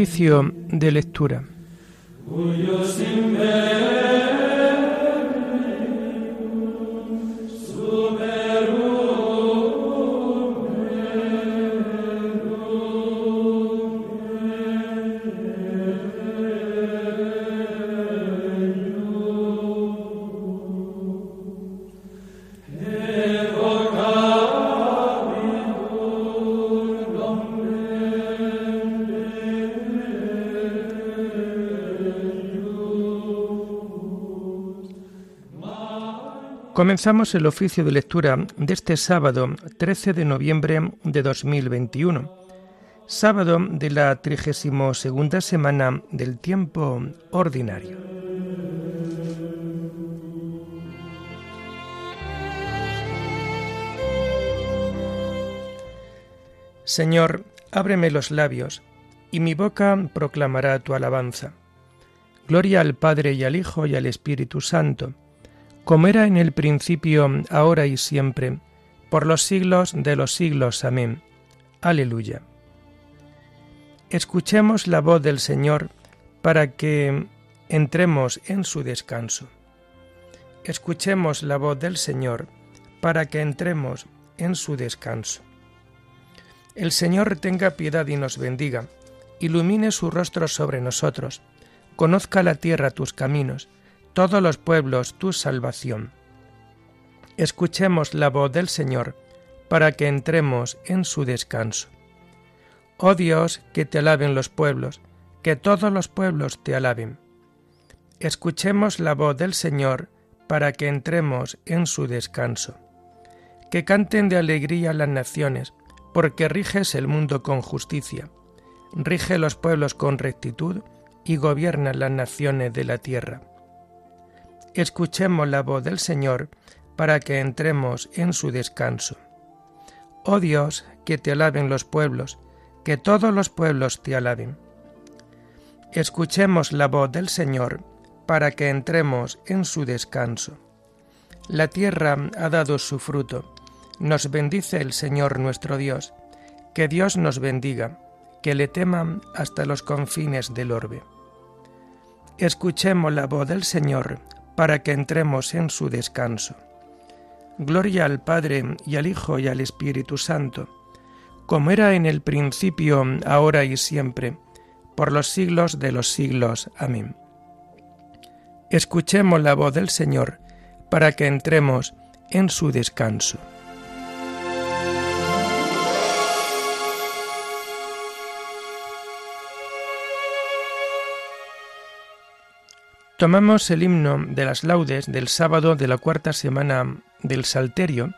Oficio de lectura. Comenzamos el oficio de lectura de este sábado 13 de noviembre de 2021, sábado de la 32 semana del tiempo ordinario. Señor, ábreme los labios, y mi boca proclamará tu alabanza. Gloria al Padre y al Hijo y al Espíritu Santo como era en el principio, ahora y siempre, por los siglos de los siglos. Amén. Aleluya. Escuchemos la voz del Señor para que entremos en su descanso. Escuchemos la voz del Señor para que entremos en su descanso. El Señor tenga piedad y nos bendiga, ilumine su rostro sobre nosotros, conozca la tierra tus caminos, todos los pueblos tu salvación. Escuchemos la voz del Señor para que entremos en su descanso. Oh Dios, que te alaben los pueblos, que todos los pueblos te alaben. Escuchemos la voz del Señor para que entremos en su descanso. Que canten de alegría las naciones, porque riges el mundo con justicia. Rige los pueblos con rectitud y gobierna las naciones de la tierra escuchemos la voz del Señor para que entremos en su descanso. Oh Dios, que te alaben los pueblos, que todos los pueblos te alaben. Escuchemos la voz del Señor para que entremos en su descanso. La tierra ha dado su fruto, nos bendice el Señor nuestro Dios, que Dios nos bendiga, que le teman hasta los confines del orbe. Escuchemos la voz del Señor para que entremos en su descanso. Gloria al Padre y al Hijo y al Espíritu Santo, como era en el principio, ahora y siempre, por los siglos de los siglos. Amén. Escuchemos la voz del Señor para que entremos en su descanso. Tomamos el himno de las laudes del sábado de la cuarta semana del Salterio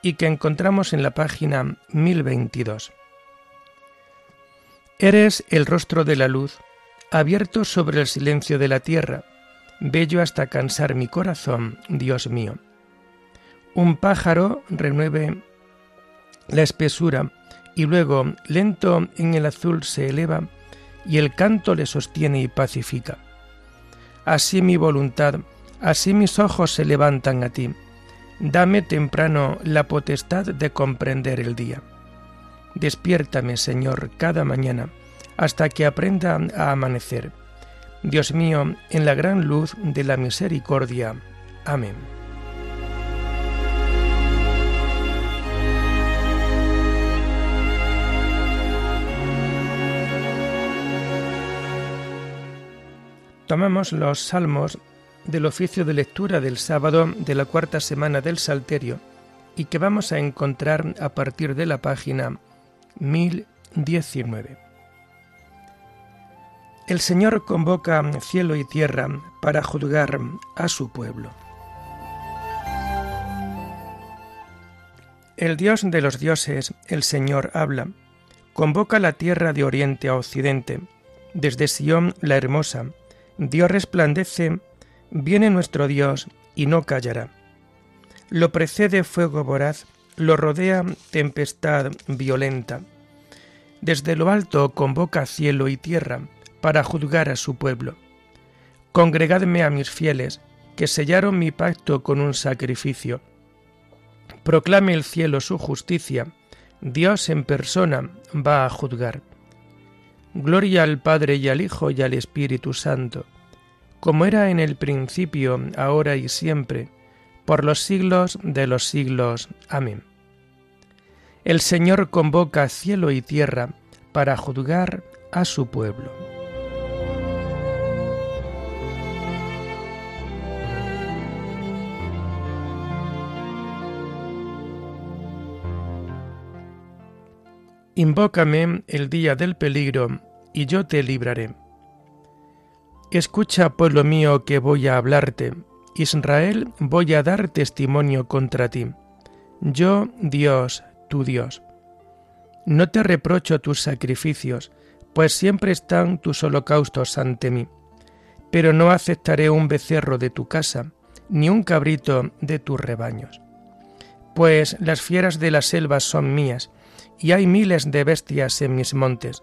y que encontramos en la página 1022. Eres el rostro de la luz, abierto sobre el silencio de la tierra, bello hasta cansar mi corazón, Dios mío. Un pájaro renueve la espesura y luego, lento en el azul, se eleva y el canto le sostiene y pacifica así mi voluntad, así mis ojos se levantan a ti. Dame temprano la potestad de comprender el día. Despiértame, Señor, cada mañana, hasta que aprenda a amanecer. Dios mío, en la gran luz de la misericordia. Amén. Tomamos los salmos del oficio de lectura del sábado de la cuarta semana del Salterio y que vamos a encontrar a partir de la página 1019. El Señor convoca cielo y tierra para juzgar a su pueblo. El Dios de los dioses, el Señor, habla, convoca la tierra de oriente a occidente, desde Sión la hermosa, Dios resplandece, viene nuestro Dios y no callará. Lo precede fuego voraz, lo rodea tempestad violenta. Desde lo alto convoca cielo y tierra para juzgar a su pueblo. Congregadme a mis fieles, que sellaron mi pacto con un sacrificio. Proclame el cielo su justicia, Dios en persona va a juzgar. Gloria al Padre y al Hijo y al Espíritu Santo, como era en el principio, ahora y siempre, por los siglos de los siglos. Amén. El Señor convoca cielo y tierra para juzgar a su pueblo. Invócame el día del peligro, y yo te libraré. Escucha, pueblo mío, que voy a hablarte. Israel, voy a dar testimonio contra ti. Yo, Dios, tu Dios. No te reprocho tus sacrificios, pues siempre están tus holocaustos ante mí. Pero no aceptaré un becerro de tu casa, ni un cabrito de tus rebaños. Pues las fieras de las selvas son mías, y hay miles de bestias en mis montes.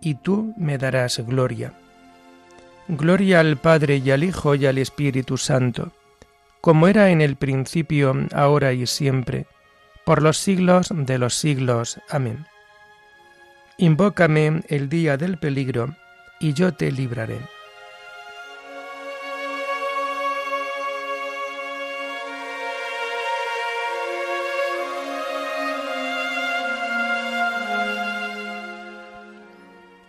y tú me darás gloria. Gloria al Padre y al Hijo y al Espíritu Santo, como era en el principio, ahora y siempre, por los siglos de los siglos. Amén. Invócame el día del peligro, y yo te libraré.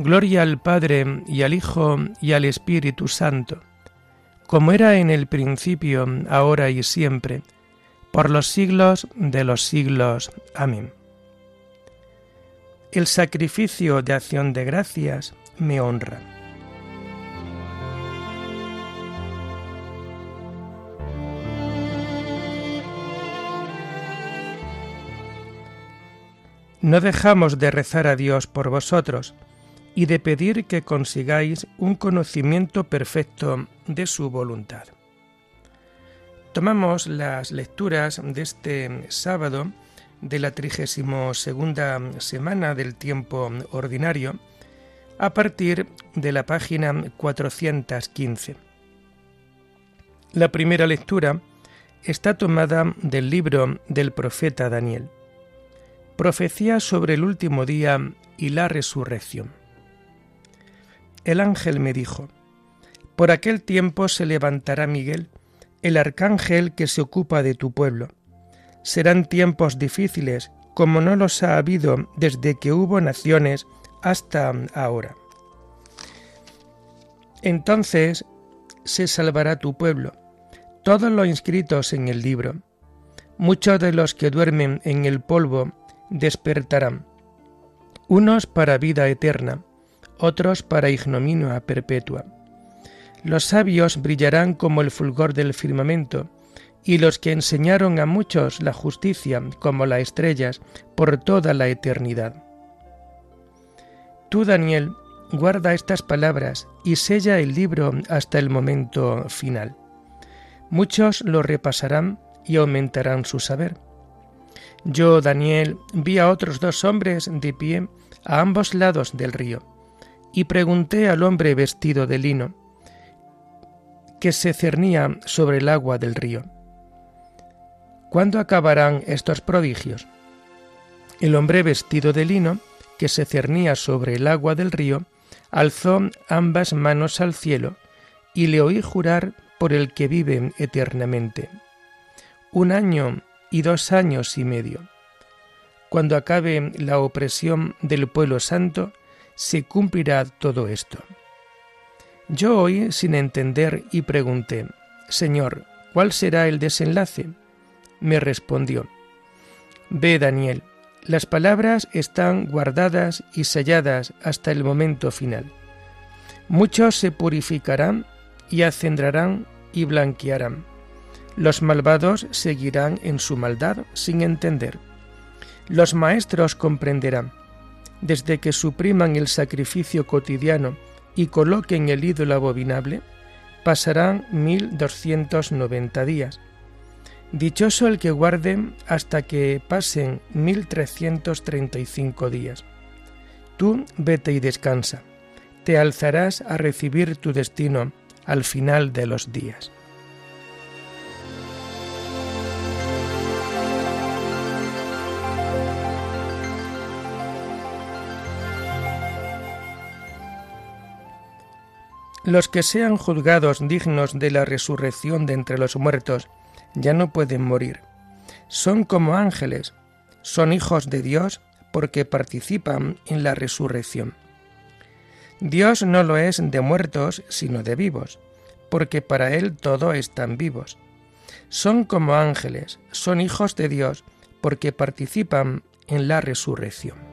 Gloria al Padre y al Hijo y al Espíritu Santo, como era en el principio, ahora y siempre, por los siglos de los siglos. Amén. El sacrificio de acción de gracias me honra. No dejamos de rezar a Dios por vosotros, y de pedir que consigáis un conocimiento perfecto de su voluntad. Tomamos las lecturas de este sábado de la 32 semana del tiempo ordinario a partir de la página 415. La primera lectura está tomada del libro del profeta Daniel. Profecía sobre el último día y la resurrección el ángel me dijo, Por aquel tiempo se levantará Miguel, el arcángel que se ocupa de tu pueblo. Serán tiempos difíciles, como no los ha habido desde que hubo naciones hasta ahora. Entonces se salvará tu pueblo, todos los inscritos en el libro. Muchos de los que duermen en el polvo despertarán, unos para vida eterna, otros para ignominia perpetua. Los sabios brillarán como el fulgor del firmamento, y los que enseñaron a muchos la justicia como las estrellas por toda la eternidad. Tú, Daniel, guarda estas palabras y sella el libro hasta el momento final. Muchos lo repasarán y aumentarán su saber. Yo, Daniel, vi a otros dos hombres de pie a ambos lados del río y pregunté al hombre vestido de lino, que se cernía sobre el agua del río. ¿Cuándo acabarán estos prodigios? El hombre vestido de lino, que se cernía sobre el agua del río, alzó ambas manos al cielo y le oí jurar por el que vive eternamente. Un año y dos años y medio. Cuando acabe la opresión del pueblo santo, se cumplirá todo esto. Yo oí sin entender y pregunté, Señor, ¿cuál será el desenlace? Me respondió, Ve, Daniel, las palabras están guardadas y selladas hasta el momento final. Muchos se purificarán y acendrarán y blanquearán. Los malvados seguirán en su maldad sin entender. Los maestros comprenderán. Desde que supriman el sacrificio cotidiano y coloquen el ídolo abominable, pasarán mil doscientos noventa días. Dichoso el que guarde hasta que pasen mil trescientos treinta y cinco días. Tú vete y descansa. Te alzarás a recibir tu destino al final de los días. Los que sean juzgados dignos de la resurrección de entre los muertos ya no pueden morir. Son como ángeles, son hijos de Dios porque participan en la resurrección. Dios no lo es de muertos, sino de vivos, porque para Él todo están vivos. Son como ángeles, son hijos de Dios, porque participan en la resurrección.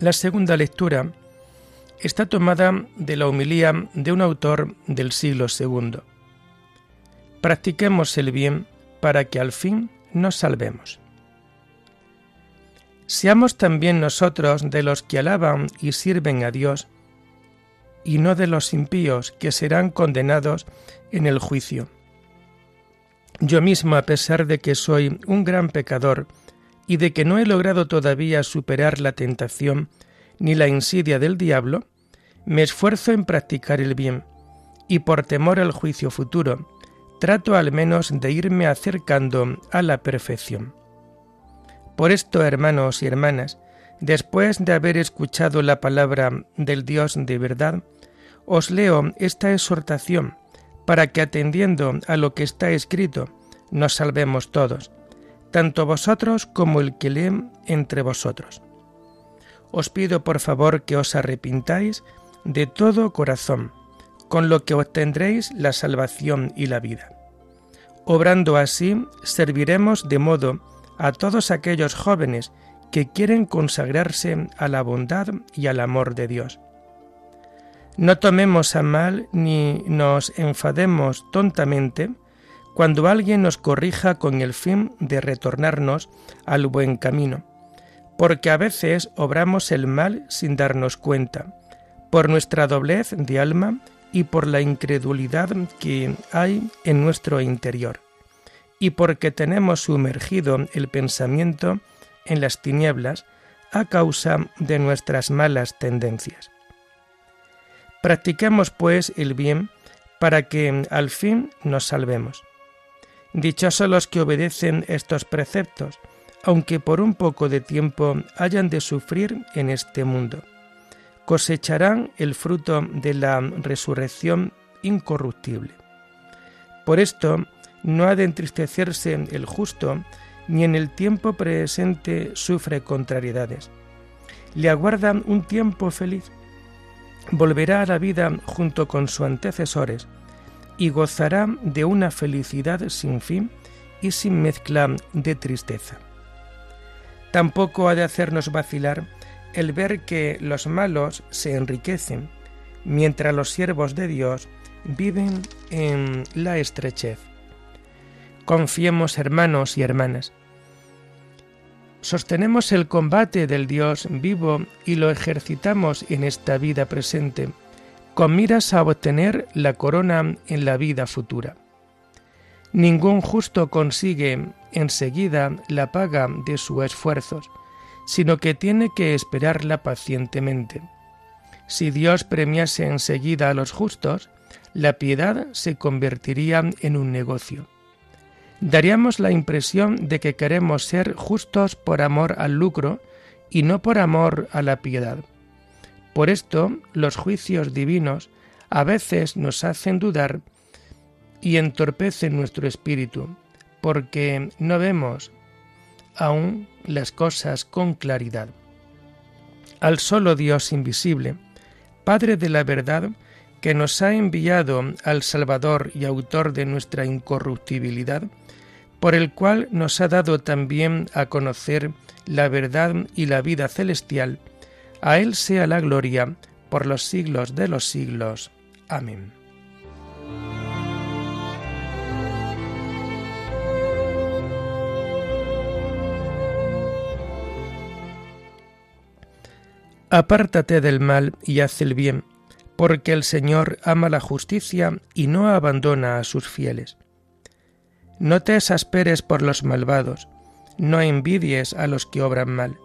La segunda lectura está tomada de la homilía de un autor del siglo II. Practiquemos el bien para que al fin nos salvemos. Seamos también nosotros de los que alaban y sirven a Dios, y no de los impíos que serán condenados en el juicio. Yo mismo, a pesar de que soy un gran pecador, y de que no he logrado todavía superar la tentación ni la insidia del diablo, me esfuerzo en practicar el bien, y por temor al juicio futuro, trato al menos de irme acercando a la perfección. Por esto, hermanos y hermanas, después de haber escuchado la palabra del Dios de verdad, os leo esta exhortación para que atendiendo a lo que está escrito, nos salvemos todos, tanto vosotros como el que lee entre vosotros. Os pido por favor que os arrepintáis de todo corazón, con lo que obtendréis la salvación y la vida. Obrando así, serviremos de modo a todos aquellos jóvenes que quieren consagrarse a la bondad y al amor de Dios. No tomemos a mal ni nos enfademos tontamente cuando alguien nos corrija con el fin de retornarnos al buen camino, porque a veces obramos el mal sin darnos cuenta, por nuestra doblez de alma y por la incredulidad que hay en nuestro interior, y porque tenemos sumergido el pensamiento en las tinieblas a causa de nuestras malas tendencias. Practiquemos pues el bien para que al fin nos salvemos. Dichosos los que obedecen estos preceptos, aunque por un poco de tiempo hayan de sufrir en este mundo. Cosecharán el fruto de la resurrección incorruptible. Por esto, no ha de entristecerse el justo, ni en el tiempo presente sufre contrariedades. Le aguarda un tiempo feliz. Volverá a la vida junto con sus antecesores, y gozará de una felicidad sin fin y sin mezcla de tristeza. Tampoco ha de hacernos vacilar el ver que los malos se enriquecen, mientras los siervos de Dios viven en la estrechez. Confiemos, hermanos y hermanas. Sostenemos el combate del Dios vivo y lo ejercitamos en esta vida presente con miras a obtener la corona en la vida futura. Ningún justo consigue enseguida la paga de sus esfuerzos, sino que tiene que esperarla pacientemente. Si Dios premiase enseguida a los justos, la piedad se convertiría en un negocio. Daríamos la impresión de que queremos ser justos por amor al lucro y no por amor a la piedad. Por esto, los juicios divinos a veces nos hacen dudar y entorpecen nuestro espíritu, porque no vemos aún las cosas con claridad. Al solo Dios invisible, Padre de la verdad, que nos ha enviado al Salvador y autor de nuestra incorruptibilidad, por el cual nos ha dado también a conocer la verdad y la vida celestial, a Él sea la gloria por los siglos de los siglos. Amén. Apártate del mal y haz el bien, porque el Señor ama la justicia y no abandona a sus fieles. No te exasperes por los malvados, no envidies a los que obran mal,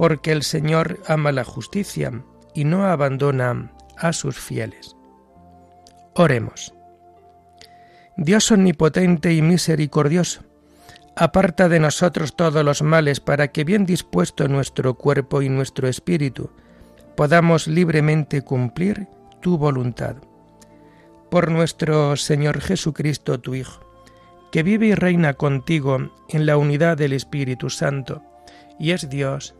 porque el Señor ama la justicia y no abandona a sus fieles. Oremos. Dios omnipotente y misericordioso, aparta de nosotros todos los males para que bien dispuesto nuestro cuerpo y nuestro espíritu podamos libremente cumplir tu voluntad. Por nuestro Señor Jesucristo, tu Hijo, que vive y reina contigo en la unidad del Espíritu Santo, y es Dios